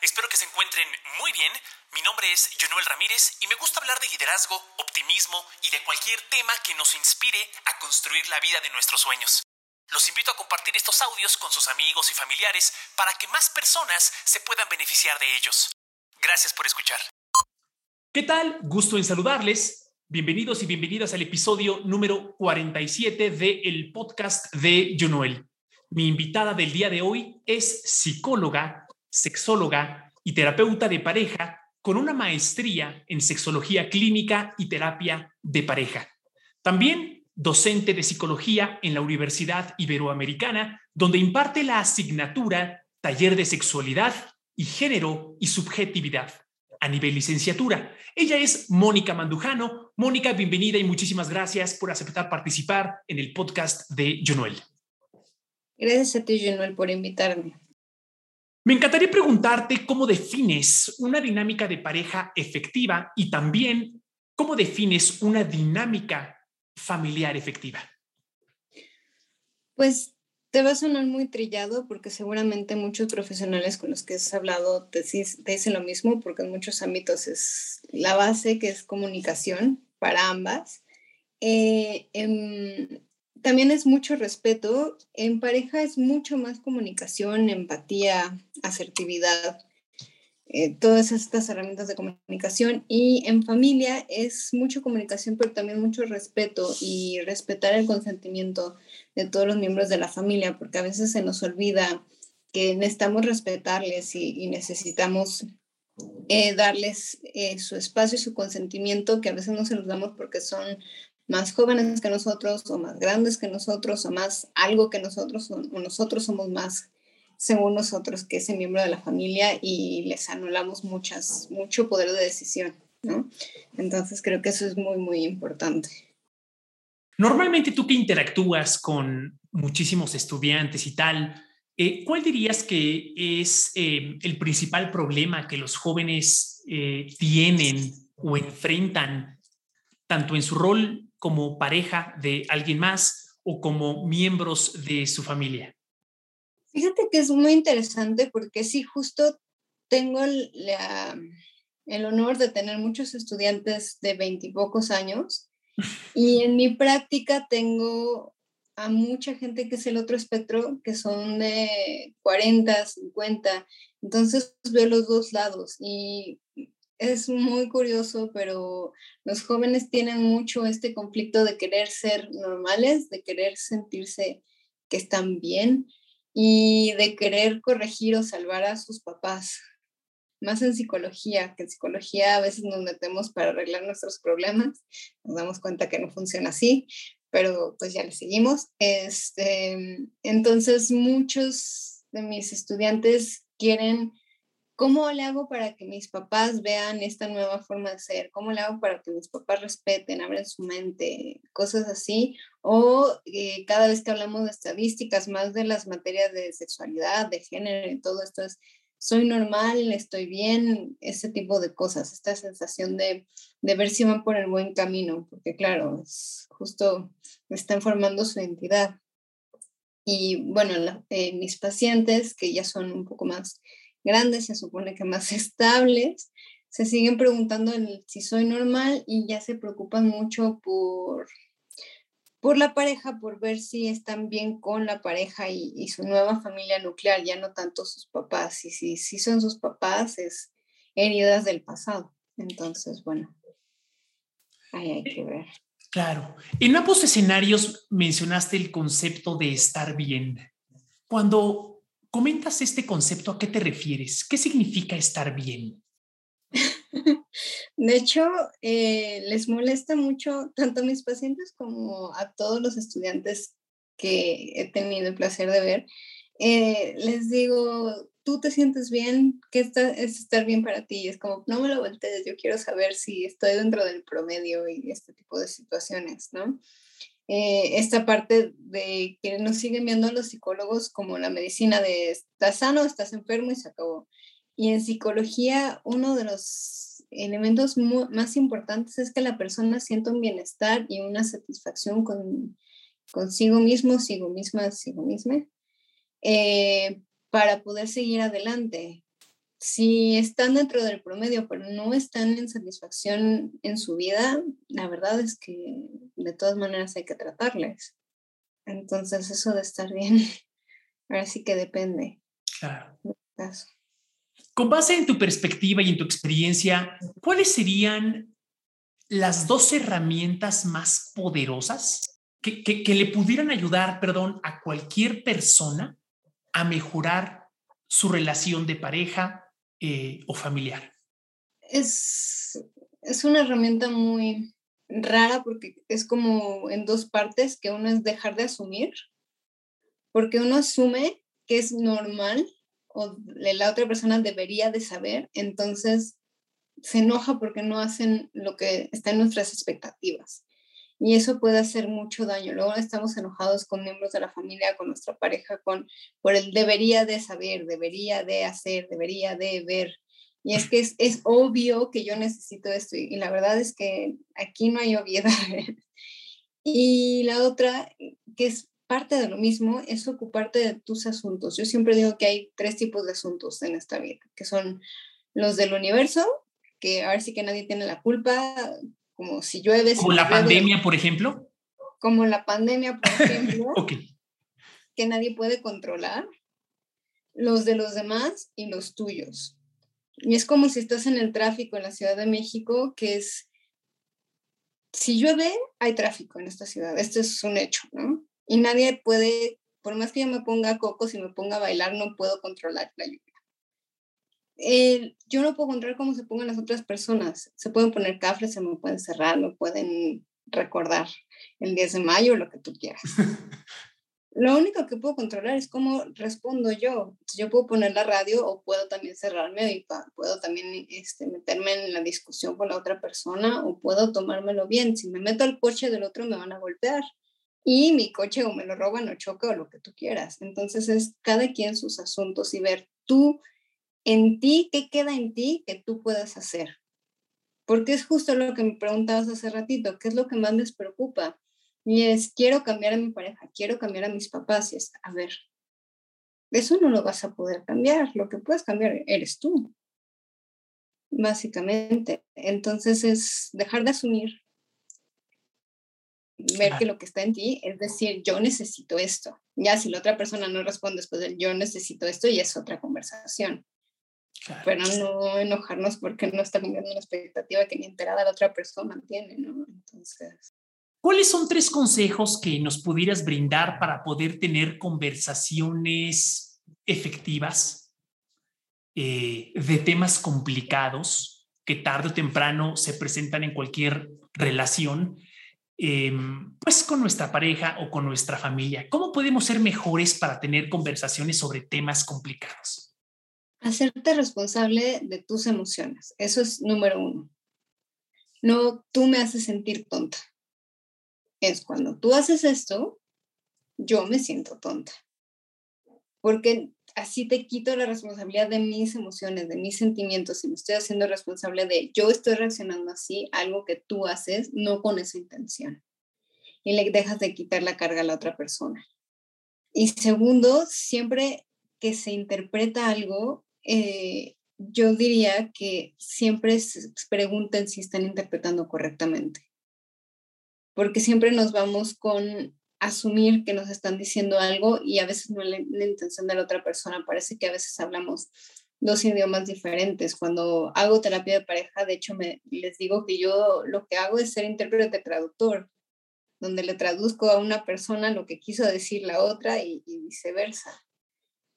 Espero que se encuentren muy bien. Mi nombre es Jonuel Ramírez y me gusta hablar de liderazgo, optimismo y de cualquier tema que nos inspire a construir la vida de nuestros sueños. Los invito a compartir estos audios con sus amigos y familiares para que más personas se puedan beneficiar de ellos. Gracias por escuchar. ¿Qué tal? Gusto en saludarles. Bienvenidos y bienvenidas al episodio número 47 del el podcast de Jonuel. Mi invitada del día de hoy es psicóloga, sexóloga y terapeuta de pareja con una maestría en sexología clínica y terapia de pareja. También docente de psicología en la Universidad Iberoamericana, donde imparte la asignatura Taller de Sexualidad y Género y Subjetividad a nivel licenciatura. Ella es Mónica Mandujano. Mónica, bienvenida y muchísimas gracias por aceptar participar en el podcast de Jonuel. Gracias a ti, Junuel, por invitarme. Me encantaría preguntarte cómo defines una dinámica de pareja efectiva y también cómo defines una dinámica familiar efectiva. Pues te va a sonar muy trillado porque seguramente muchos profesionales con los que has hablado te, dicen lo mismo porque en muchos ámbitos es la base que es comunicación para ambas. Eh, también es mucho respeto. En pareja es mucho más comunicación, empatía, asertividad, eh, todas estas herramientas de comunicación. Y en familia es mucho comunicación, pero también mucho respeto y respetar el consentimiento de todos los miembros de la familia, porque a veces se nos olvida que necesitamos respetarles y, necesitamos eh, darles eh, su espacio y su consentimiento, que a veces no se los damos porque son más jóvenes que nosotros o más grandes que nosotros o más algo que nosotros o, nosotros somos más según nosotros que ese miembro de la familia y les anulamos muchas, mucho poder de decisión, ¿no? Entonces creo que eso es muy, muy importante. Normalmente tú que interactúas con muchísimos estudiantes y tal, eh, ¿cuál dirías que es eh, el principal problema que los jóvenes eh, tienen o enfrentan tanto en su rol como pareja de alguien más o como miembros de su familia? Fíjate que es muy interesante porque sí, justo tengo el honor de tener muchos estudiantes de veintipocos años y en mi práctica tengo a mucha gente que es el otro espectro, que son de 40, 50. Entonces veo los dos lados y es muy curioso, pero los jóvenes tienen mucho este conflicto de querer ser normales, de querer sentirse que están bien y de querer corregir o salvar a sus papás. Más en psicología, que en psicología a veces nos metemos para arreglar nuestros problemas, nos damos cuenta que no funciona así, pero pues ya le seguimos. Este, entonces muchos de mis estudiantes quieren ¿Cómo le hago para que mis papás vean esta nueva forma de ser? ¿Cómo le hago para que mis papás respeten, abran su mente? Cosas así. O eh, cada vez que hablamos de estadísticas, más de las materias de sexualidad, de género y todo esto es, soy normal, estoy bien, ese tipo de cosas, esta sensación de, de ver si van por el buen camino, porque claro, es justo están formando su identidad. Y bueno, eh, mis pacientes, que ya son un poco más grandes, se supone que más estables, se siguen preguntando si soy normal y ya se preocupan mucho por, por la pareja, por ver si están bien con la pareja y, su nueva familia nuclear, ya no tanto sus papás. Y si, si son sus papás, es heridas del pasado. Entonces, bueno, ahí hay que ver. Claro. En ambos escenarios mencionaste el concepto de estar bien. Cuando comentas este concepto, ¿a qué te refieres? ¿Qué significa estar bien? De hecho, eh, les molesta mucho tanto a mis pacientes como a todos los estudiantes que he tenido el placer de ver. Eh, les digo, tú te sientes bien, ¿qué está, es estar bien para ti? Y es como, no me lo voltees, yo quiero saber si estoy dentro del promedio y este tipo de situaciones, ¿no? Eh, esta parte de que nos siguen viendo los psicólogos como la medicina de estás sano, estás enfermo y se acabó. Y en psicología, uno de los elementos más importantes es que la persona sienta un bienestar y una satisfacción con, consigo mismo, sigo misma, sigo misma, eh, para poder seguir adelante. Si están dentro del promedio, pero no están en satisfacción en su vida, la verdad es que de todas maneras hay que tratarles. Entonces, eso de estar bien, ahora sí que depende. Claro. Con base en tu perspectiva y en tu experiencia, ¿cuáles serían las dos herramientas más poderosas que, que le pudieran ayudar, perdón, a cualquier persona a mejorar su relación de pareja, eh, o familiar? Es, es una herramienta muy rara porque es como en dos partes, que uno es dejar de asumir, porque uno asume que es normal o la otra persona debería de saber, entonces se enoja porque no hacen lo que está en nuestras expectativas. Y eso puede hacer mucho daño. Luego estamos enojados con miembros de la familia, con nuestra pareja, con por el debería de saber, debería de hacer, debería de ver. Y es que es, es obvio que yo necesito esto y, la verdad es que aquí no hay obviedad. y la otra, que es parte de lo mismo, es ocuparte de tus asuntos. Yo siempre digo que hay tres tipos de asuntos en esta vida, que son los del universo, que a ver si que nadie tiene la culpa, como si llueve. Como la pandemia, por ejemplo. Como la pandemia, por ejemplo. Que nadie puede controlar. Los de los demás y los tuyos. Y es como si estás en el tráfico en la Ciudad de México, que es, si llueve, hay tráfico en esta ciudad. Esto es un hecho, ¿no? Y nadie puede, por más que yo me ponga cocos y me ponga a bailar, no puedo controlar la lluvia. Eh, yo no puedo controlar cómo se pongan las otras personas. Se pueden poner cafres, se me pueden cerrar, no pueden recordar el 10 de mayo, lo que tú quieras. Lo único que puedo controlar es cómo respondo yo. Yo puedo poner la radio o puedo también cerrarme y puedo también este, meterme en la discusión con la otra persona o puedo tomármelo bien. Si me meto al coche del otro me van a golpear y mi coche o me lo roban o choca o lo que tú quieras. Entonces es cada quien sus asuntos y ver tú en ti, ¿qué queda en ti que tú puedas hacer? Porque es justo lo que me preguntabas hace ratito, ¿qué es lo que más les preocupa? Y es, quiero cambiar a mi pareja, quiero cambiar a mis papás. Y es, a ver, eso no lo vas a poder cambiar, lo que puedes cambiar eres tú, básicamente. Entonces es dejar de asumir, ver que lo que está en ti es decir, yo necesito esto. Ya si la otra persona no responde después del yo necesito esto, y es otra conversación. Pero no enojarnos porque no está cumpliendo una expectativa que ni enterada la otra persona tiene, ¿no? Entonces. ¿Cuáles son tres consejos que nos pudieras brindar para poder tener conversaciones efectivas eh, de temas complicados que tarde o temprano se presentan en cualquier relación, em, pues con nuestra pareja o con nuestra familia? ¿Cómo podemos ser mejores para tener conversaciones sobre temas complicados? Hacerte responsable de tus emociones. Eso es número uno. No, tú me haces sentir tonta. Es cuando tú haces esto, yo me siento tonta. Porque así te quito la responsabilidad de mis emociones, de mis sentimientos y me estoy haciendo responsable de yo estoy reaccionando así, algo que tú haces, no con esa intención. Y le dejas de quitar la carga a la otra persona. Y segundo, siempre que se interpreta algo, eh, yo diría que siempre se pregunten si están interpretando correctamente, porque siempre nos vamos con asumir que nos están diciendo algo y a veces no es la, intención de la otra persona. Parece que a veces hablamos dos idiomas diferentes. Cuando hago terapia de pareja, de hecho, me, les digo que yo lo que hago es ser intérprete traductor, donde le traduzco a una persona lo que quiso decir la otra y viceversa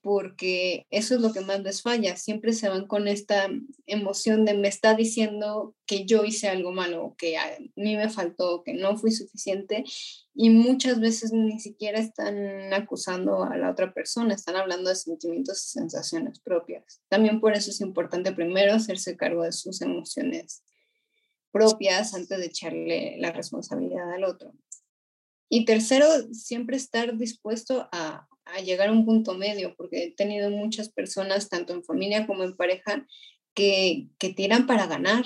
porque eso es lo que más les falla. Siempre se van con esta emoción de me está diciendo que yo hice algo malo, que a mí me faltó, que no fui suficiente y muchas veces ni siquiera están acusando a la otra persona, están hablando de sentimientos y sensaciones propias. También por eso es importante primero hacerse cargo de sus emociones propias antes de echarle la responsabilidad al otro. Y tercero, siempre estar dispuesto a, a llegar a un punto medio, porque he tenido muchas personas, tanto en familia como en pareja, que, que tiran para ganar.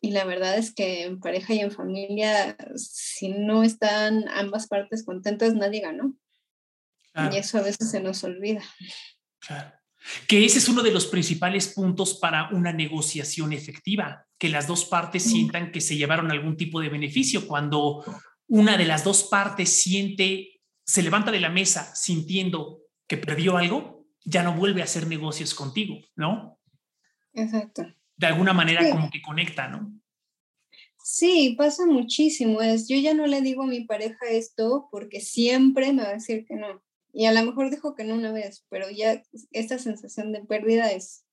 Y la verdad es que en pareja y en familia, si no están ambas partes contentas, nadie ganó. Y eso a veces se nos olvida. Claro. Que ese es uno de los principales puntos para una negociación efectiva, que las dos partes sientan que se llevaron algún tipo de beneficio. Cuando una de las dos partes siente, se levanta de la mesa sintiendo que perdió algo, ya no vuelve a hacer negocios contigo, ¿no? Exacto. De alguna manera como que conecta, ¿no? Sí, pasa muchísimo. Es, yo ya no le digo a mi pareja esto porque siempre me va a decir que no. Y a lo mejor dijo que no una vez, pero ya esta sensación de pérdida es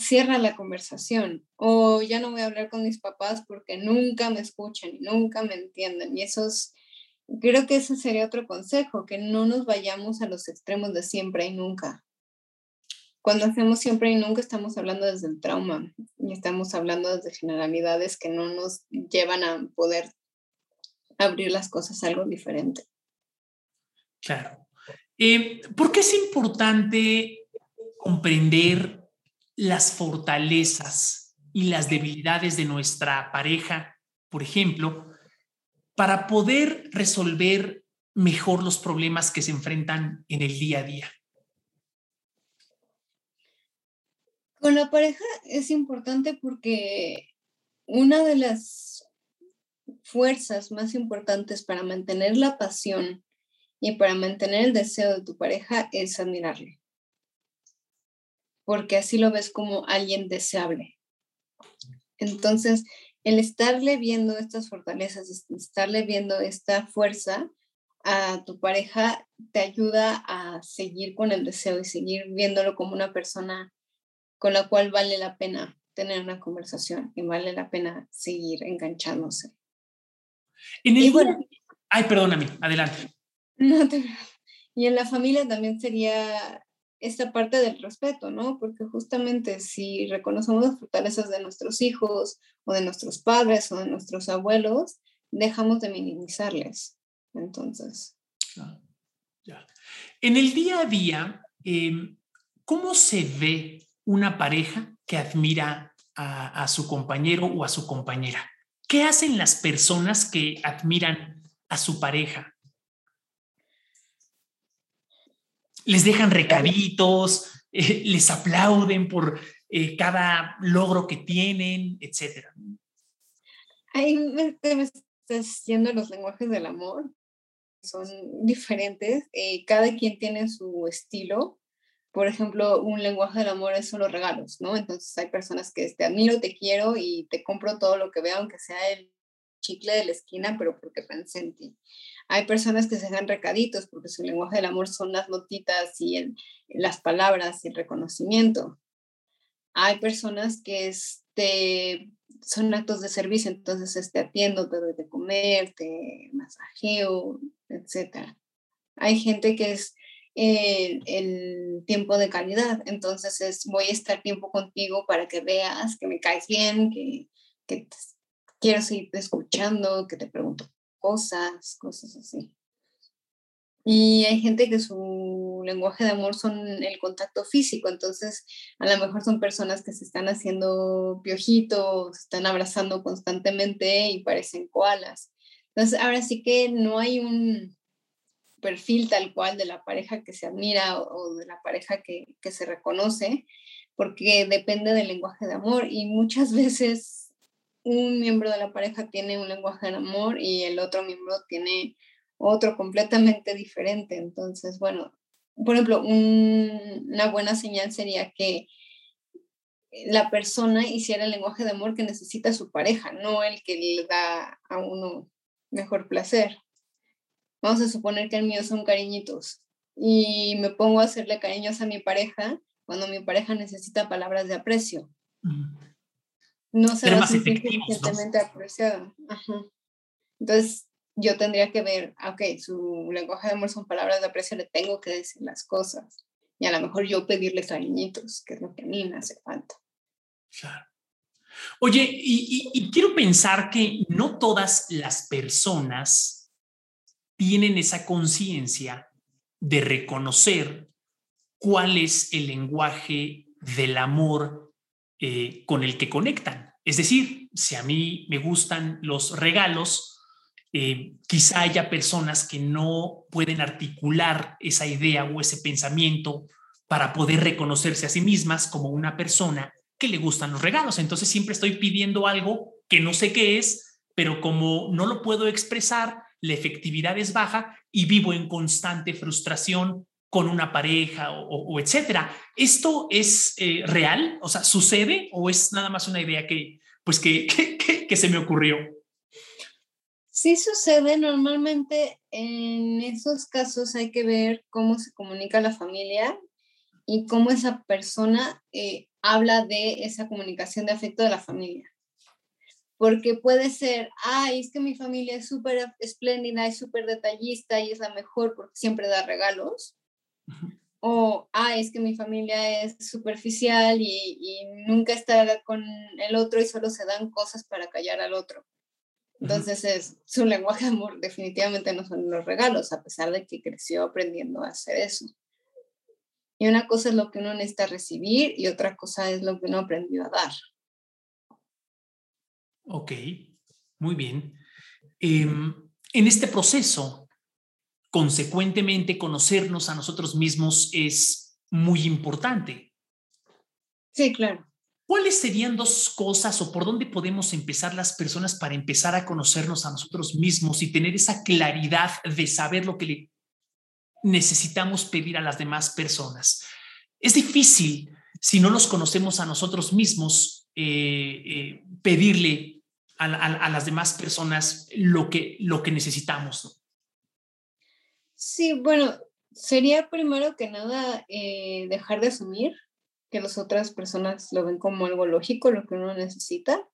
cierra la conversación o ya no voy a hablar con mis papás porque nunca me escuchan y nunca me entienden. Y eso es, creo que ese sería otro consejo, que no nos vayamos a los extremos de siempre y nunca cuando hacemos siempre y nunca estamos hablando desde el trauma y estamos hablando desde generalidades que no nos llevan a poder abrir las cosas a algo diferente. Claro. Eh, ¿Por qué es importante comprender las fortalezas y las debilidades de nuestra pareja, por ejemplo, para poder resolver mejor los problemas que se enfrentan en el día a día? Con la pareja es importante porque una de las fuerzas más importantes para mantener la pasión y para mantener el deseo de tu pareja es admirarle. Porque así lo ves como alguien deseable. Entonces, el estarle viendo estas fortalezas, estarle viendo esta fuerza a tu pareja, te ayuda a seguir con el deseo y seguir viéndolo como una persona con la cual vale la pena tener una conversación y vale la pena seguir enganchándose. y bueno, ay, perdóname, adelante. No te... Y en la familia también sería esta parte del respeto, ¿no? Porque justamente si reconocemos las fortalezas de nuestros hijos o de nuestros padres o de nuestros abuelos, dejamos de minimizarles. Entonces. ya. En el día a día, em, ¿cómo se ve una pareja que admira a, su compañero o a su compañera? ¿Qué hacen las personas que admiran a su pareja? Les dejan recaditos, eh, les aplauden por eh, cada logro que tienen, etcétera. Ahí me, estás yendo los lenguajes del amor. Son diferentes. Eh, cada quien tiene su estilo por ejemplo, un lenguaje del amor es solo regalos, ¿no? Entonces hay personas que te admiro, te quiero y te compro todo lo que vea, aunque sea el chicle de la esquina, pero porque pensé en ti. Hay personas que se dan recaditos porque su lenguaje del amor son las notitas y las palabras y el reconocimiento. Hay personas que este, son actos de servicio, entonces te atiendo, te doy de comer, te masajeo, etc. Hay gente que es el, tiempo de calidad. Entonces es, voy a estar tiempo contigo para que veas que me caes bien, que, que quiero seguir escuchando, que te pregunto cosas, cosas así. Y hay gente que su lenguaje de amor son el contacto físico, entonces a lo mejor son personas que se están haciendo piojitos, están abrazando constantemente y parecen koalas. Entonces ahora sí que no hay un, perfil tal cual de la pareja que se admira o, de la pareja que, se reconoce, porque depende del lenguaje de amor y muchas veces un miembro de la pareja tiene un lenguaje de amor y el otro miembro tiene otro completamente diferente. Entonces, bueno, por ejemplo, una buena señal sería que la persona hiciera el lenguaje de amor que necesita su pareja, no el que le da a uno mejor placer vamos a suponer que el mío son cariñitos y me pongo a hacerle cariños a mi pareja cuando mi pareja necesita palabras de aprecio. No se va a sentir suficientemente apreciada. Entonces, yo tendría que ver, ah, ok, su lenguaje de amor son palabras de aprecio, le tengo que decir las cosas. Y a lo mejor yo pedirle cariñitos, que es lo que a mí me hace falta. Claro. Oye, y quiero pensar que no todas las personas tienen esa conciencia de reconocer cuál es el lenguaje del amor eh, con el que conectan. Es decir, si a mí me gustan los regalos, eh, quizá haya personas que no pueden articular esa idea o ese pensamiento para poder reconocerse a sí mismas como una persona que le gustan los regalos. Entonces siempre estoy pidiendo algo que no sé qué es, pero como no lo puedo expresar, la efectividad es baja y vivo en constante frustración con una pareja o, etcétera. ¿Esto es eh, real? O sea, ¿sucede o es nada más una idea que, pues, que, que se me ocurrió? Sí sucede, normalmente en esos casos hay que ver cómo se comunica la familia y cómo esa persona eh, habla de esa comunicación de afecto de la familia. Porque puede ser, ay, es que mi familia es súper espléndida, es súper detallista y es la mejor porque siempre da regalos. O, ay, es que mi familia es superficial y, y nunca está con el otro y solo se dan cosas para callar al otro. Entonces, es, su lenguaje de amor definitivamente no son los regalos, a pesar de que creció aprendiendo a hacer eso. Y una cosa es lo que uno necesita recibir y otra cosa es lo que uno aprendió a dar. Ok, muy bien. Em, en este proceso, consecuentemente, conocernos a nosotros mismos es muy importante. Sí, claro. ¿Cuáles serían dos cosas o por dónde podemos empezar las personas para empezar a conocernos a nosotros mismos y tener esa claridad de saber lo que le necesitamos pedir a las demás personas. Es difícil, si no nos conocemos a nosotros mismos, eh, eh, pedirle a, las demás personas lo que, lo que necesitamos. Sí, bueno, sería primero que nada eh, dejar de asumir que las otras personas lo ven como algo lógico, lo que uno necesita,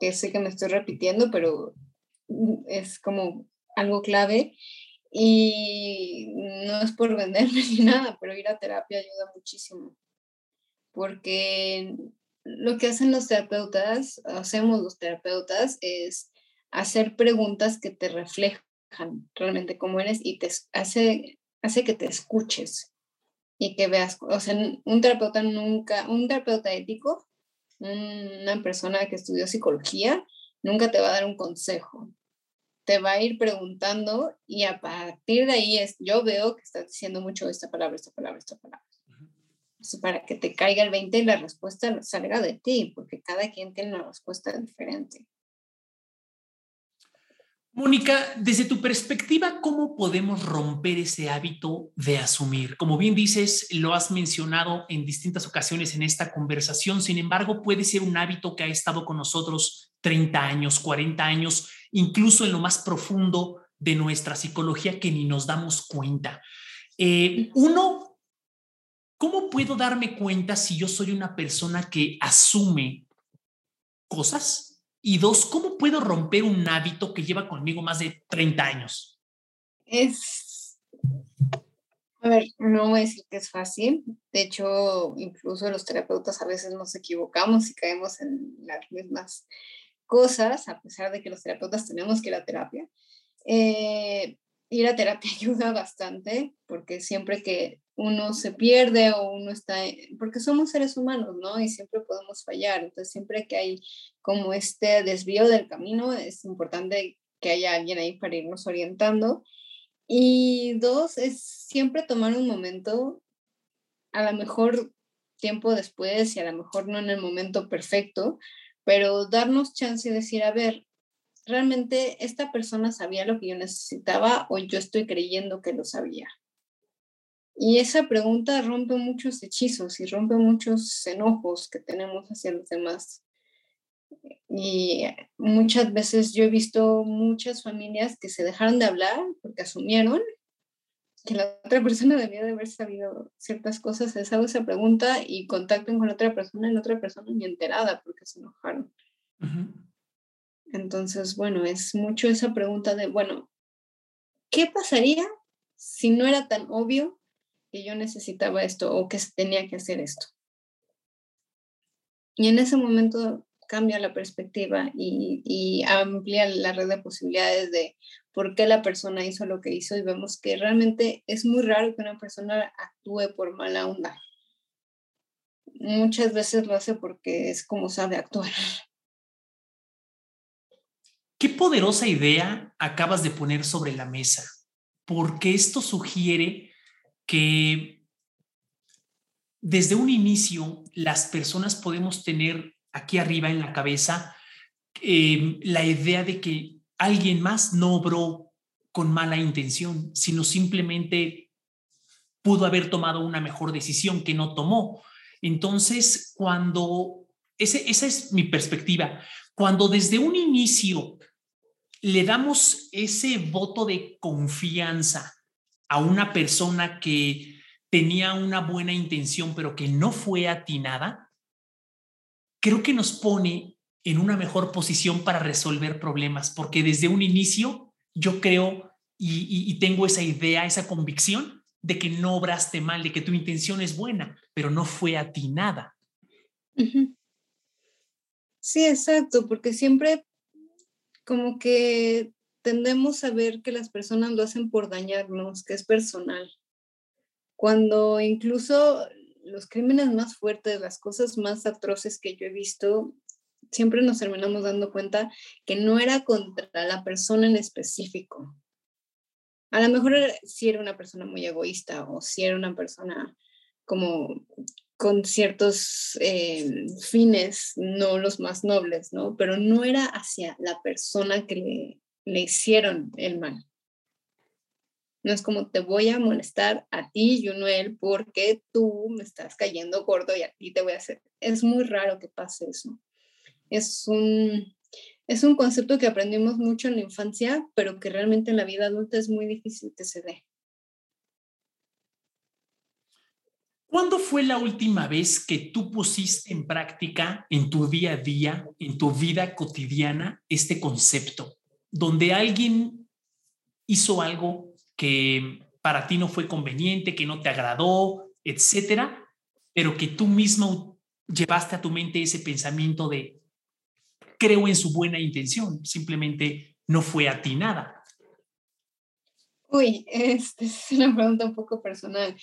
que sé que me estoy repitiendo, pero es como algo clave. Y no es por venderme ni nada, pero ir a terapia ayuda muchísimo. Porque lo que hacen los terapeutas, hacemos los terapeutas, es hacer preguntas que te reflejan realmente cómo eres y te hace, hace que te escuches y que veas, o sea, un terapeuta nunca, un terapeuta ético, una persona que estudió psicología, nunca te va a dar un consejo, te va a ir preguntando y a partir de ahí es, yo veo que estás diciendo mucho esta palabra, esta palabra, esta palabra. para que te caiga el 20 y la respuesta salga de ti, porque cada quien tiene una respuesta diferente. Mónica, desde tu perspectiva, ¿cómo podemos romper ese hábito de asumir? Como bien dices, lo has mencionado en distintas ocasiones en esta conversación, sin embargo, puede ser un hábito que ha estado con nosotros 30 años, 40 años, incluso en lo más profundo de nuestra psicología que ni nos damos cuenta. Eh, uno, ¿cómo puedo darme cuenta si yo soy una persona que asume cosas? Y dos, ¿cómo puedo romper un hábito que lleva conmigo más de 30 años? Es, a ver, no voy a decir que es fácil. De hecho, incluso los terapeutas a veces nos equivocamos y caemos en las mismas cosas, a pesar de que los terapeutas tenemos que ir a terapia. Eh, ir a terapia ayuda bastante porque siempre que uno se pierde o uno está, porque somos seres humanos, ¿no? Y siempre podemos fallar. Entonces, siempre que hay como este desvío del camino, es importante que haya alguien ahí para irnos orientando. Y dos, es siempre tomar un momento, a lo mejor tiempo después y a lo mejor no en el momento perfecto, pero darnos chance y decir, a ver, ¿realmente esta persona sabía lo que yo necesitaba o yo estoy creyendo que lo sabía? Y esa pregunta rompe muchos hechizos y rompe muchos enojos que tenemos hacia los demás. Y muchas veces yo he visto muchas familias que se dejaron de hablar porque asumieron que la otra persona debía de haber sabido ciertas cosas. Les hago esa pregunta y contacten con otra persona y la otra persona ni enterada porque se enojaron. Entonces, bueno, es mucho esa pregunta de, bueno, ¿qué pasaría si no era tan obvio que yo necesitaba esto o que tenía que hacer esto? Y en ese momento cambia la perspectiva y, y, amplía la red de posibilidades de por qué la persona hizo lo que hizo y vemos que realmente es muy raro que una persona actúe por mala onda. Muchas veces lo hace porque es como sabe actuar. Qué poderosa idea acabas de poner sobre la mesa, porque esto sugiere que desde un inicio las personas podemos tener aquí arriba en la cabeza eh, la idea de que alguien más no obró con mala intención, sino simplemente pudo haber tomado una mejor decisión que no tomó. Entonces, cuando, ese, esa es mi perspectiva, cuando desde un inicio le damos ese voto de confianza a una persona que tenía una buena intención, pero que no fue atinada, creo que nos pone en una mejor posición para resolver problemas, porque desde un inicio yo creo y, tengo esa idea, esa convicción de que no obraste mal, de que tu intención es buena, pero no fue atinada. Sí, exacto, porque siempre como que tendemos a ver que las personas lo hacen por dañarnos, que es personal. Cuando incluso los crímenes más fuertes, las cosas más atroces que yo he visto, siempre nos terminamos dando cuenta que no era contra la persona en específico. A lo mejor si era una persona muy egoísta o si era una persona como con ciertos eh, fines, no los más nobles, ¿no? Pero no era hacia la persona que le, le hicieron el mal. No es como te voy a molestar a ti, Junuel, porque tú me estás cayendo gordo y a ti te voy a hacer. Es muy raro que pase eso es un, es un concepto que aprendimos mucho en la infancia, pero que realmente en la vida adulta es muy difícil que se dé. ¿Cuándo fue la última vez que tú pusiste en práctica en tu día a día, en tu vida cotidiana, este concepto, donde alguien hizo algo que para ti no fue conveniente, que no te agradó, etcétera, pero que tú mismo llevaste a tu mente ese pensamiento de creo en su buena intención, simplemente no fue atinada. Uy, esta es una pregunta un poco personal.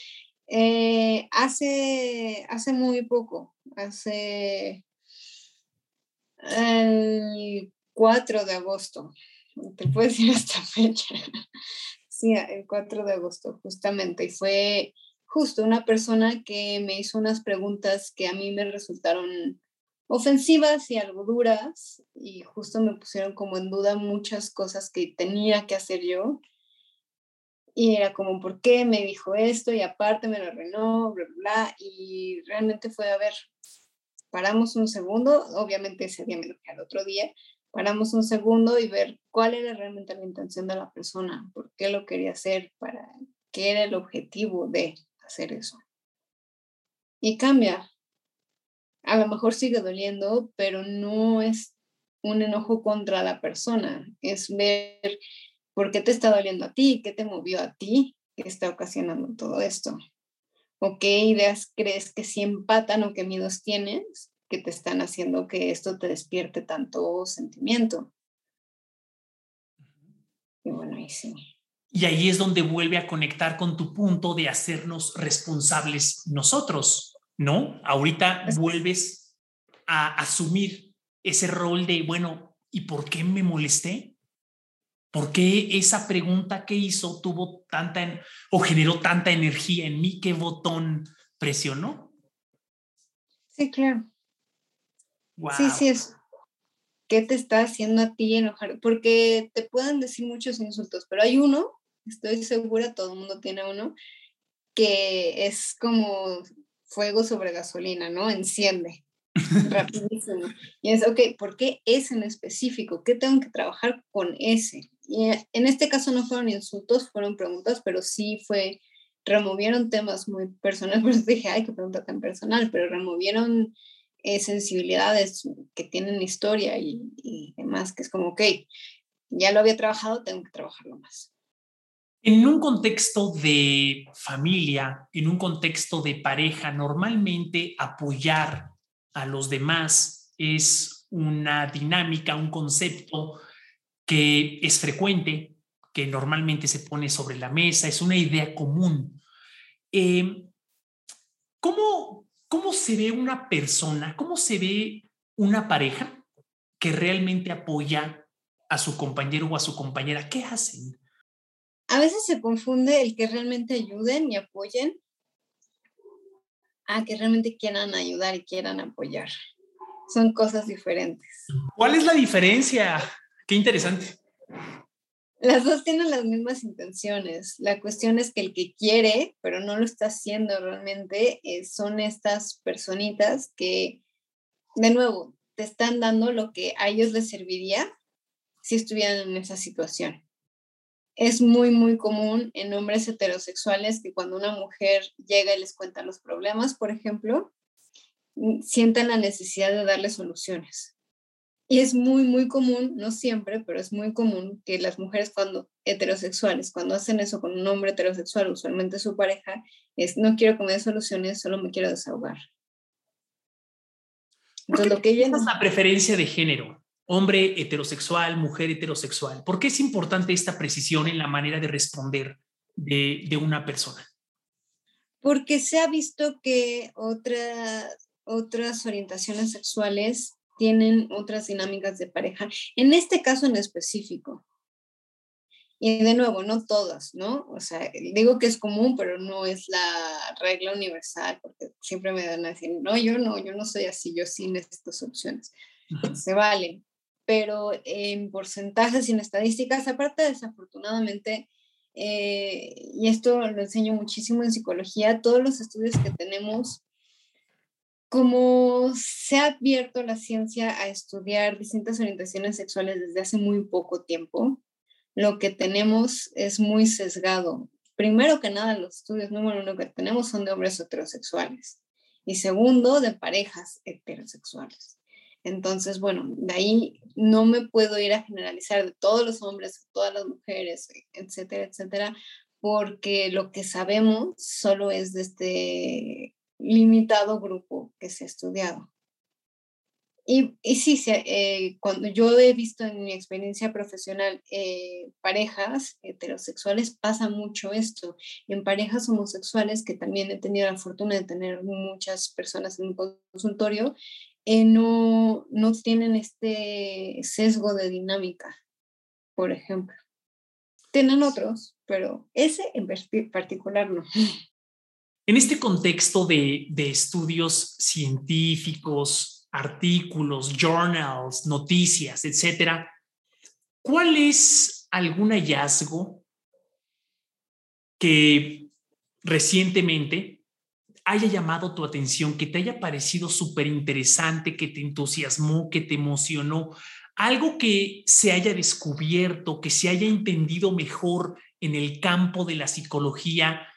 Eh, hace, hace muy poco, hace el 4 de agosto, te puedo decir esta fecha. sí, el 4 de agosto, justamente, y fue justo una persona que me hizo unas preguntas que a mí me resultaron ofensivas y algo duras y justo me pusieron como en duda muchas cosas que tenía que hacer yo. Y era como, ¿por qué me dijo esto? Y aparte me lo arruinó, bla, bla, Y realmente fue, a ver, paramos un segundo, obviamente ese día me lo al otro día, paramos un segundo y ver cuál era realmente la intención de la persona, por qué lo quería hacer, para qué era el objetivo de hacer eso. Y cambia, a lo mejor sigue doliendo, pero no es un enojo contra la persona, es ver por qué te está doliendo a ti, qué te movió a ti, qué está ocasionando todo esto, o qué ideas crees que sí empatan o qué miedos tienes que te están haciendo que esto te despierte tanto sentimiento. Y bueno, ahí sí. Y ahí es donde vuelve a conectar con tu punto de hacernos responsables nosotros. ¿no? Ahorita vuelves a asumir ese rol de, bueno, ¿y por qué me molesté? ¿Por qué esa pregunta que hizo tuvo tanta o generó tanta energía en mí? ¿Qué botón presionó? Sí, claro. Sí, sí, es. ¿Qué te está haciendo a ti enojar? Porque te pueden decir muchos insultos, pero hay uno, estoy segura, todo el mundo tiene uno, que es como fuego sobre gasolina, ¿no? Enciende rapidísimo. Y es, ok, ¿por qué ese en específico? ¿Qué tengo que trabajar con ese? Y eh, en este caso no fueron insultos, fueron preguntas, pero sí fue, removieron temas muy personales, por eso dije, ay, qué pregunta tan personal, pero removieron eh, sensibilidades que tienen historia y, y demás, que es como, ok, ya lo había trabajado, tengo que trabajarlo más. En un contexto de familia, en un contexto de pareja, normalmente apoyar a los demás es una dinámica, un concepto que es frecuente, que normalmente se pone sobre la mesa, es una idea común. Em, ¿cómo, ¿Cómo se ve una persona, cómo se ve una pareja que realmente apoya a su compañero o a su compañera? ¿Qué hacen? a veces se confunde el que realmente ayuden y apoyen a que realmente quieran ayudar y quieran apoyar. Son cosas diferentes. ¿Cuál es la diferencia? Qué interesante. Las dos tienen las mismas intenciones. La cuestión es que el que quiere, pero no lo está haciendo realmente, eh, son estas personitas que, de nuevo, te están dando lo que a ellos les serviría si estuvieran en esa situación. Es muy, muy común en hombres heterosexuales que cuando una mujer llega y les cuenta los problemas, por ejemplo, mm, sientan la necesidad de darle soluciones y es muy, muy común, no siempre, pero es muy común que las mujeres cuando heterosexuales, cuando hacen eso con un hombre heterosexual, usualmente su pareja, es no quiero que me dé soluciones, solo me quiero desahogar. Entonces, lo que ella... es la preferencia de género? Hombre heterosexual, mujer heterosexual. ¿Por qué es importante esta precisión en la manera de responder de, de una persona? Porque se ha visto que otra, otras orientaciones sexuales tienen otras dinámicas de pareja, en este caso en específico. Y de nuevo, no todas, ¿no? O sea, digo que es común, pero no es la regla universal, porque siempre me dan a decir, no, yo no, yo no soy así, yo sí necesito opciones. Se vale, pero en porcentajes y en estadísticas, aparte desafortunadamente, eh, y esto lo enseño muchísimo en psicología, todos los estudios que tenemos como se ha abierto la ciencia a estudiar distintas orientaciones sexuales desde hace muy poco tiempo, lo que tenemos es muy sesgado. Primero que nada, los estudios número uno que tenemos son de hombres heterosexuales y segundo, de parejas heterosexuales. Entonces, bueno, de ahí no me puedo ir a generalizar de todos los hombres, todas las mujeres, etcétera, etcétera, porque lo que sabemos solo es de este limitado grupo que se ha estudiado. Y, y sí, eh, cuando yo he visto en mi experiencia profesional eh, parejas heterosexuales, pasa mucho esto. En parejas homosexuales, que también he tenido la fortuna de tener muchas personas en mi consultorio, eh, no, no tienen este sesgo de dinámica, por ejemplo. Tienen otros, pero ese en particular no. En este contexto de, estudios científicos, artículos, journals, noticias, etcétera, ¿cuál es algún hallazgo que recientemente haya llamado tu atención, que te haya parecido súper interesante, que te entusiasmó, que te emocionó, algo que se haya descubierto, que se haya entendido mejor en el campo de la psicología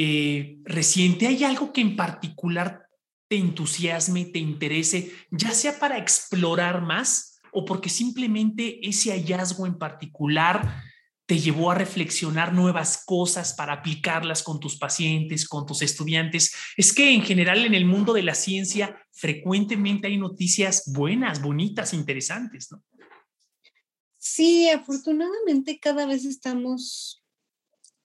eh, reciente, ¿hay algo que en particular te entusiasme, te interese, ya sea para explorar más o porque simplemente ese hallazgo en particular te llevó a reflexionar nuevas cosas para aplicarlas con tus pacientes, con tus estudiantes. Es que en general en el mundo de la ciencia frecuentemente hay noticias buenas, bonitas, interesantes, ¿no? Sí, afortunadamente cada vez estamos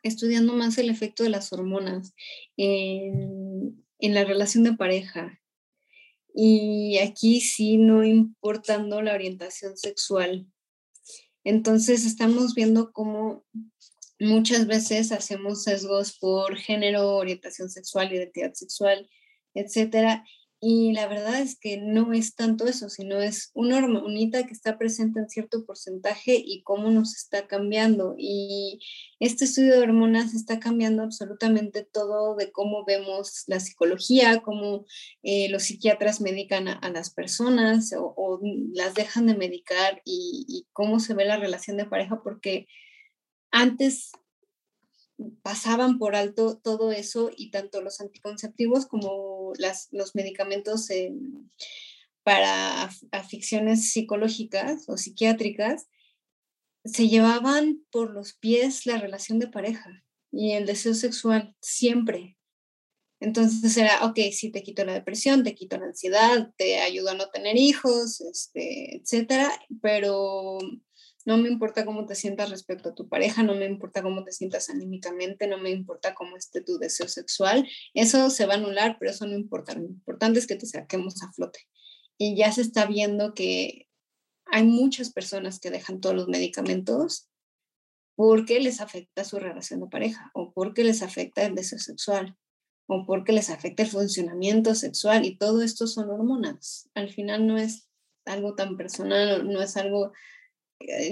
estudiando más el efecto de las hormonas en, la relación de pareja. Y aquí sí, no importando la orientación sexual. Entonces estamos viendo cómo muchas veces hacemos sesgos por género, orientación sexual, identidad sexual, etcétera, y la verdad es que no es tanto eso, sino es una hormonita que está presente en cierto porcentaje y cómo nos está cambiando. Y este estudio de hormonas está cambiando absolutamente todo de cómo vemos la psicología, cómo eh, los psiquiatras medican a, las personas o, las dejan de medicar y, y cómo se ve la relación de pareja, porque antes pasaban por alto todo eso y tanto los anticonceptivos como las, los medicamentos para aficiones psicológicas o psiquiátricas se llevaban por los pies la relación de pareja y el deseo sexual siempre. Entonces era, ok, sí, te quito la depresión, te quito la ansiedad, te ayudo a no tener hijos, este, etcétera, pero no me importa cómo te sientas respecto a tu pareja, no me importa cómo te sientas anímicamente, no me importa cómo esté tu deseo sexual. Eso se va a anular, pero eso no importa. Lo importante es que te saquemos a flote. Y ya se está viendo que hay muchas personas que dejan todos los medicamentos porque les afecta su relación de pareja o porque les afecta el deseo sexual o porque les afecta el funcionamiento sexual y todo esto son hormonas. Al final no es algo tan personal, no es algo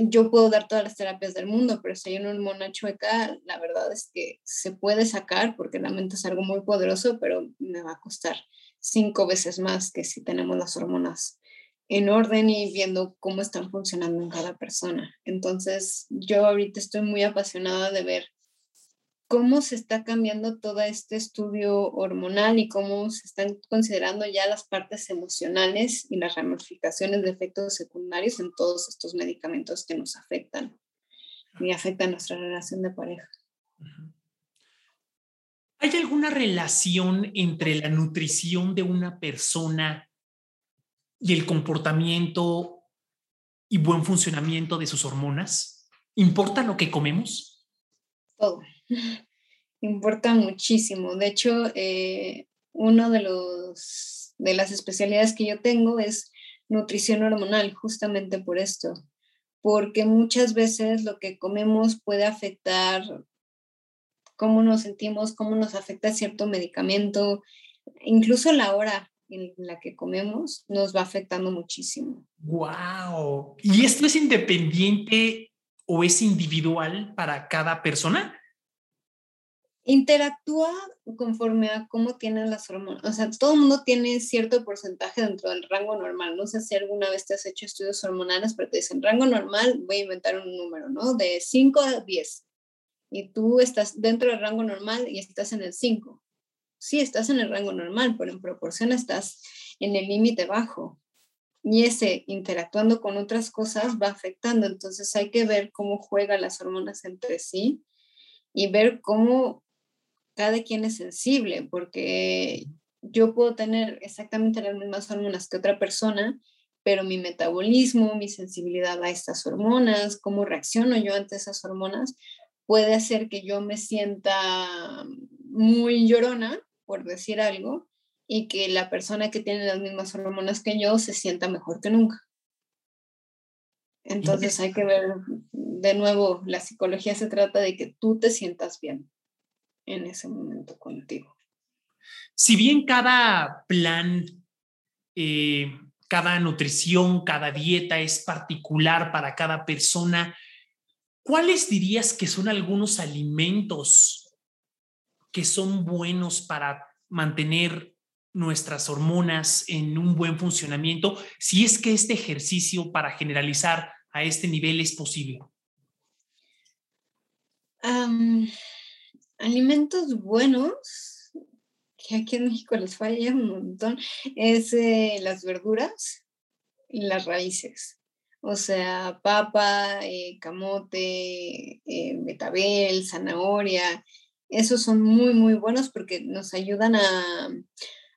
yo puedo dar todas las terapias del mundo, pero si hay una hormona chueca, la verdad es que se puede sacar porque la mente es algo muy poderoso, pero me va a costar cinco veces más que si tenemos las hormonas en orden y viendo cómo están funcionando en cada persona. Entonces, yo ahorita estoy muy apasionada de ver cómo se está cambiando todo este estudio hormonal y cómo se están considerando ya las partes emocionales y las ramificaciones de efectos secundarios en todos estos medicamentos que nos afectan y afectan nuestra relación de pareja. ¿Hay alguna relación entre la nutrición de una persona y el comportamiento y buen funcionamiento de sus hormonas? ¿Importa lo que comemos? Todo. Importa muchísimo. De hecho, eh, uno de los de las especialidades que yo tengo es nutrición hormonal, justamente por esto, porque muchas veces lo que comemos puede afectar cómo nos sentimos, cómo nos afecta cierto medicamento, incluso la hora en la que comemos nos va afectando muchísimo. Wow. ¿Y esto es independiente o es individual para cada persona? Interactúa conforme a cómo tienen las hormonas. O sea, todo el mundo tiene cierto porcentaje dentro del rango normal. No sé si alguna vez te has hecho estudios hormonales, pero te dicen rango normal, voy a inventar un número, ¿no? De 5 a 10. Y tú estás dentro del rango normal y estás en el 5. Sí, estás en el rango normal, pero en proporción estás en el límite bajo. Y ese interactuando con otras cosas va afectando. Entonces hay que ver cómo juegan las hormonas entre sí y ver cómo cada quien es sensible, porque yo puedo tener exactamente las mismas hormonas que otra persona, pero mi metabolismo, mi sensibilidad a estas hormonas, cómo reacciono yo ante esas hormonas, puede hacer que yo me sienta muy llorona, por decir algo, y que la persona que tiene las mismas hormonas que yo se sienta mejor que nunca. Entonces hay que ver, de nuevo, la psicología se trata de que tú te sientas bien en ese momento contigo. Si bien cada plan, eh, cada nutrición, cada dieta es particular para cada persona, ¿cuáles dirías que son algunos alimentos que son buenos para mantener nuestras hormonas en un buen funcionamiento, si es que este ejercicio para generalizar a este nivel es posible? Alimentos buenos, que aquí en México les falla un montón, es eh, las verduras y las raíces. O sea, papa, eh, camote, eh, betabel, zanahoria. Esos son muy, muy buenos porque nos ayudan a,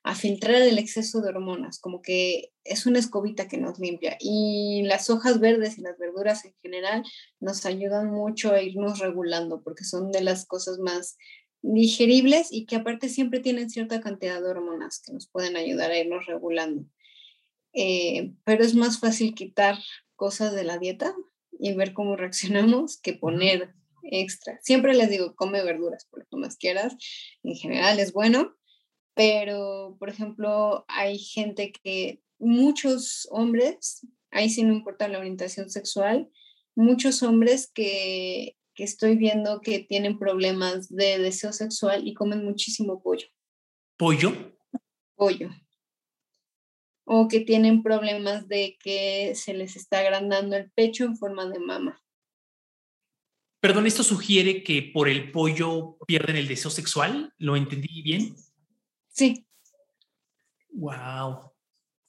a filtrar el exceso de hormonas, como que es una escobita que nos limpia. Y las hojas verdes y las verduras en general nos ayudan mucho a irnos regulando, porque son de las cosas más digeribles y que aparte siempre tienen cierta cantidad de hormonas que nos pueden ayudar a irnos regulando. Eh, pero es más fácil quitar cosas de la dieta y ver cómo reaccionamos que poner extra. Siempre les digo, come verduras por lo que más quieras. En general es bueno, pero, por ejemplo, hay gente que, muchos hombres, ahí sí no importa la orientación sexual, muchos hombres que, que estoy viendo que tienen problemas de deseo sexual y comen muchísimo pollo. ¿Pollo? Pollo. O que tienen problemas de que se les está agrandando el pecho en forma de mama. Perdón, ¿esto sugiere que por el pollo pierden el deseo sexual? ¿Lo entendí bien? Sí. Wow.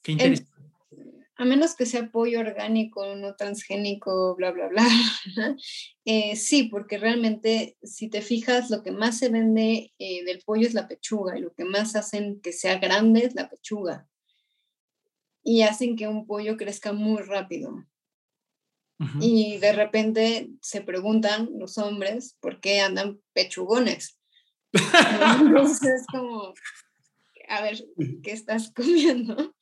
Qué interesante. a menos que sea pollo orgánico, no transgénico, bla, bla, bla. Eh, sí, porque realmente, si te fijas, lo que más se vende eh, del pollo es la pechuga y lo que más hacen que sea grande es la pechuga. Y hacen que un pollo crezca muy rápido. Y de repente se preguntan los hombres por qué andan pechugones. Entonces es como, a ver qué estás comiendo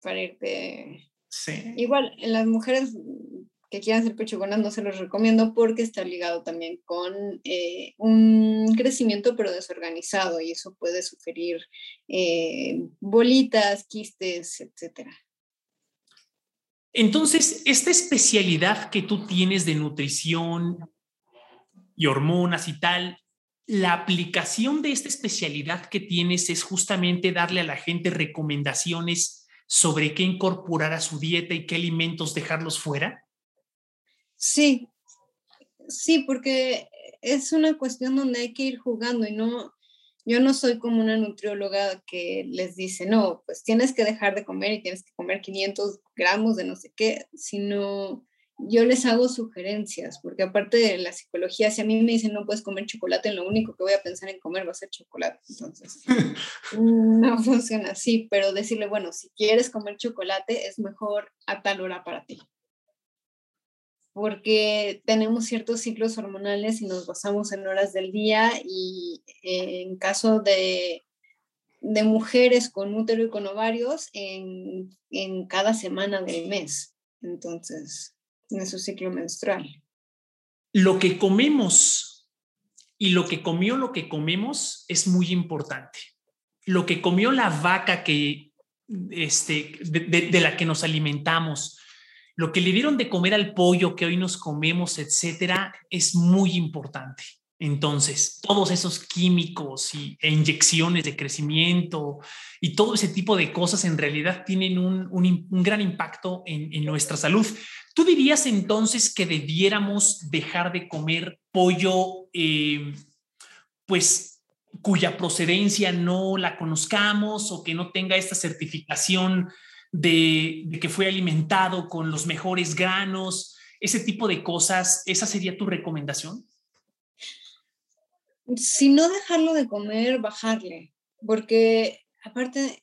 para irte. Sí. Igual, en las mujeres que quieran hacer pecho no se los recomiendo porque está ligado también con eh, un crecimiento pero desorganizado y eso puede sugerir eh, bolitas, quistes, etc. Entonces, esta especialidad que tú tienes de nutrición y hormonas y tal, la aplicación de esta especialidad que tienes es justamente darle a la gente recomendaciones sobre qué incorporar a su dieta y qué alimentos dejarlos fuera. Sí, sí, porque es una cuestión donde hay que ir jugando y no, yo no soy como una nutrióloga que les dice, no, pues tienes que dejar de comer y tienes que comer 500 gramos de no sé qué, sino yo les hago sugerencias, porque aparte de la psicología, si a mí me dicen no puedes comer chocolate, lo único que voy a pensar en comer va a ser chocolate. Entonces, no funciona así, pero decirle, bueno, si quieres comer chocolate, es mejor a tal hora para ti. Porque tenemos ciertos ciclos hormonales y nos basamos en horas del día y en caso de, de mujeres con útero y con ovarios, en, en cada semana del mes. Entonces, en su ciclo menstrual. Lo que comemos y lo que comió lo que comemos es muy importante. Lo que comió la vaca que, este, de, la que nos alimentamos, lo que le dieron de comer al pollo que hoy nos comemos, etcétera, es muy importante. Entonces, todos esos químicos y, e inyecciones de crecimiento y todo ese tipo de cosas en realidad tienen un, un, gran impacto en, en, nuestra salud. ¿Tú dirías entonces que debiéramos dejar de comer pollo, eh, pues cuya procedencia no la conozcamos o que no tenga esta certificación de, que fue alimentado con los mejores granos, ese tipo de cosas? ¿Esa sería tu recomendación? Si no dejarlo de comer, bajarle, porque aparte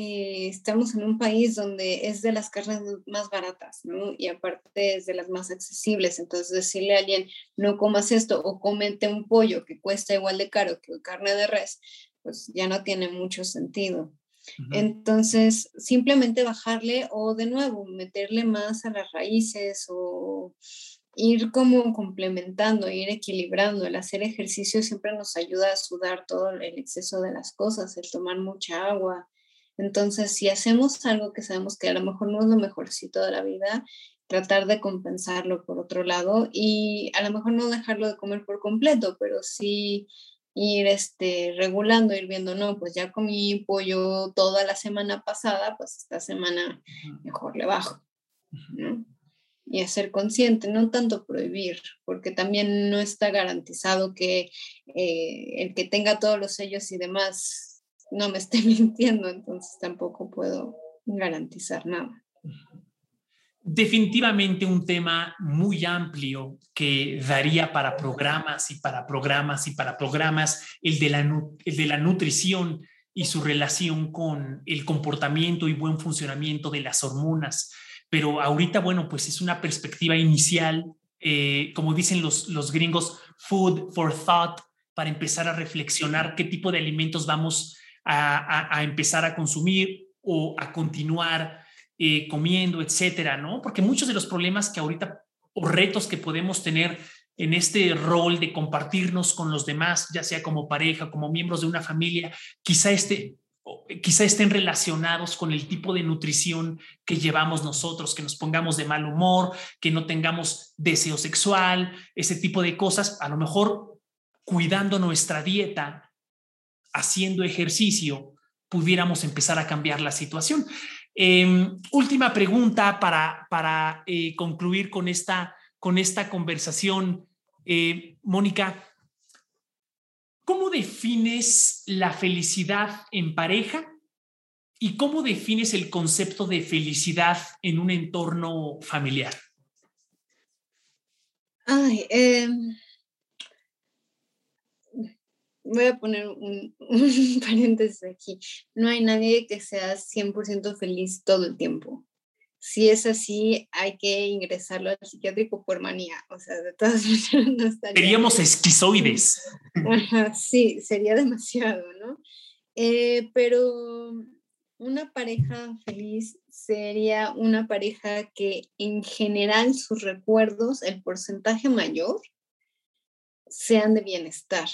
eh, estamos en un país donde es de las carnes más baratas, ¿no? Y aparte es de las más accesibles. Entonces, decirle a alguien, no comas esto o comete un pollo que cuesta igual de caro que carne de res, pues ya no tiene mucho sentido. Entonces, simplemente bajarle o de nuevo meterle más a las raíces o ir como complementando, ir equilibrando. El hacer ejercicio siempre nos ayuda a sudar todo el exceso de las cosas, el tomar mucha agua, entonces, si hacemos algo que sabemos que a lo mejor no es lo mejorcito de la vida, tratar de compensarlo por otro lado y a lo mejor no dejarlo de comer por completo, pero sí ir este, regulando, ir viendo, no, pues ya comí pollo toda la semana pasada, pues esta semana mejor le bajo. Y ser consciente, no tanto prohibir, porque también no está garantizado que eh, el que tenga todos los sellos y demás no me esté mintiendo, entonces tampoco puedo garantizar nada. Definitivamente un tema muy amplio que daría para programas y para programas y para programas, el de la, el de la nutrición y su relación con el comportamiento y buen funcionamiento de las hormonas. Pero ahorita, bueno, pues es una perspectiva inicial, eh, como dicen los, los gringos, food for thought, para empezar a reflexionar qué tipo de alimentos vamos a, empezar a consumir o a continuar eh, comiendo, etcétera, ¿no? Porque muchos de los problemas que ahorita o retos que podemos tener en este rol de compartirnos con los demás, ya sea como pareja, como miembros de una familia, quizá, este, quizá estén relacionados con el tipo de nutrición que llevamos nosotros, que nos pongamos de mal humor, que no tengamos deseo sexual, ese tipo de cosas, a lo mejor cuidando nuestra dieta haciendo ejercicio pudiéramos empezar a cambiar la situación. Em, última pregunta para, para eh, concluir con esta, con esta conversación. Eh, Mónica, ¿cómo defines la felicidad en pareja y cómo defines el concepto de felicidad en un entorno familiar? Ay, eh voy a poner un, paréntesis aquí. No hay nadie que sea 100% feliz todo el tiempo. Si es así, hay que ingresarlo al psiquiátrico por manía. O sea, de todas maneras no estaría. Seríamos esquizoides. sí, sería demasiado, ¿no? Eh, pero una pareja feliz sería una pareja que en general sus recuerdos, el porcentaje mayor, sean de bienestar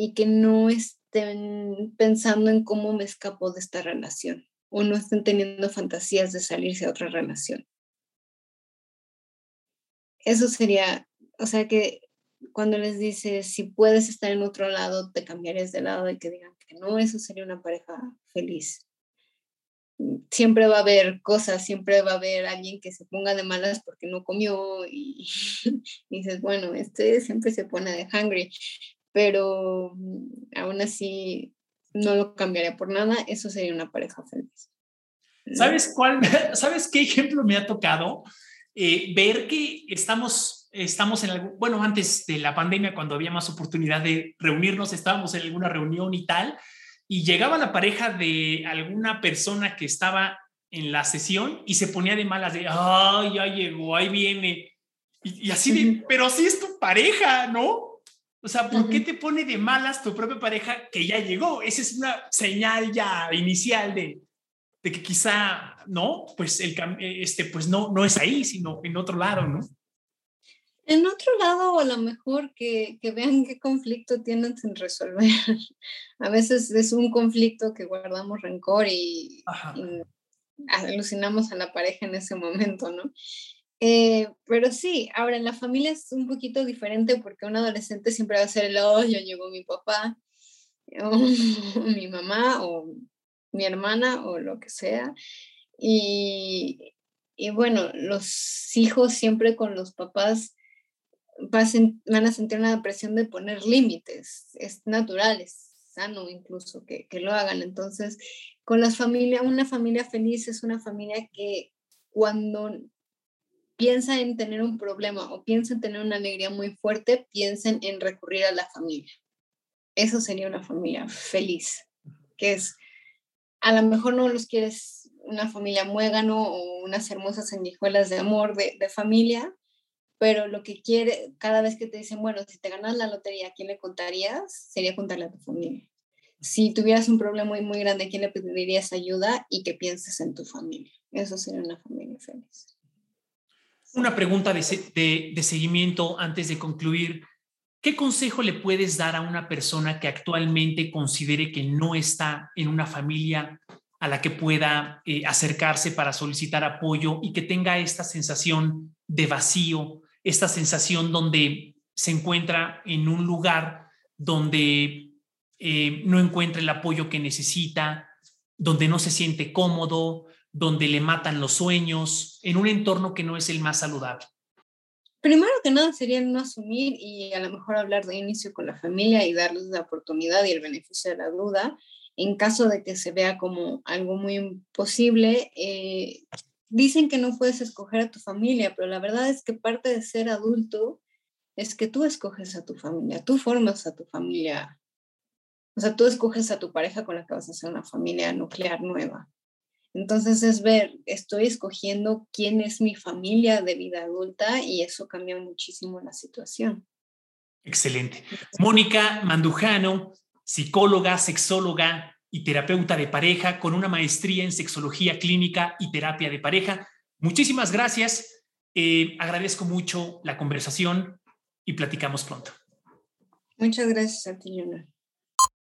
y que no estén pensando en cómo me escapo de esta relación o no estén teniendo fantasías de salirse a otra relación. Eso sería, o sea que cuando les dices, si puedes estar en otro lado, te cambiarías de lado y que digan que no, eso sería una pareja feliz. Siempre va a haber cosas, siempre va a haber alguien que se ponga de malas porque no comió y, dices, bueno, este siempre se pone de hungry, pero mm, aún así no lo cambiaría por nada, eso sería una pareja feliz. ¿Sabes cuál? ¿Sabes qué ejemplo me ha tocado? Eh, ver que estamos, estamos en algo, bueno, antes de la pandemia, cuando había más oportunidad de reunirnos, estábamos en alguna reunión y tal, y llegaba la pareja de alguna persona que estaba en la sesión y se ponía de malas de, ay, ya llegó, ahí viene. Y, así de, pero así es tu pareja, ¿no? O sea, ¿por qué te pone de malas tu propia pareja que ya llegó? Esa es una señal ya inicial de, de que quizá, ¿no? Pues, el, este, pues no, no es ahí, sino en otro lado, ¿no? En otro lado, a lo mejor que, que vean qué conflicto tienen sin resolver. a veces es un conflicto que guardamos rencor y, alucinamos a la pareja en ese momento, ¿no? Eh, pero sí, ahora en la familia es un poquito diferente porque un adolescente siempre va a ser el, oh, ya llegó mi papá, o mi mamá, o mi hermana o lo que sea. Y, y bueno, los hijos siempre con los papás van a sentir una presión de poner límites. Es natural, es sano incluso que, que lo hagan. Entonces, con las familias, una familia feliz es una familia que cuando piensa en tener un problema o piensa en tener una alegría muy fuerte, piensen en recurrir a la familia. Eso sería una familia feliz, que es a lo mejor no los quieres una familia muégano o unas hermosas sanguijuelas de amor de, familia, pero lo que quiere, cada vez que te dicen, bueno, si te ganas la lotería, ¿a quién le contarías? Sería contarle a tu familia. Si tuvieras un problema muy, muy grande, ¿a quién le pedirías ayuda? Y que pienses en tu familia. Eso sería una familia feliz. Una pregunta de, de, seguimiento antes de concluir. ¿Qué consejo le puedes dar a una persona que actualmente considere que no está en una familia a la que pueda eh, acercarse para solicitar apoyo y que tenga esta sensación de vacío, esta sensación donde se encuentra en un lugar donde eh, no encuentra el apoyo que necesita, donde no se siente cómodo, donde le matan los sueños, en un entorno que no es el más saludable? Primero que nada sería no asumir y a lo mejor hablar de inicio con la familia y darles la oportunidad y el beneficio de la duda en caso de que se vea como algo muy imposible. Eh, dicen que no puedes escoger a tu familia, pero la verdad es que parte de ser adulto es que tú escoges a tu familia, tú formas a tu familia. O sea, tú escoges a tu pareja con la que vas a hacer una familia nuclear nueva. Entonces es ver, estoy escogiendo quién es mi familia de vida adulta y eso cambia muchísimo la situación. Excelente. Mónica Mandujano, psicóloga, sexóloga y terapeuta de pareja con una maestría en sexología clínica y terapia de pareja. Muchísimas gracias. Eh, agradezco mucho la conversación y platicamos pronto. Muchas gracias a ti,